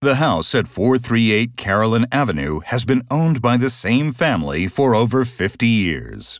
The house at 438 Carolyn Avenue has been owned by the same family for over 50 years.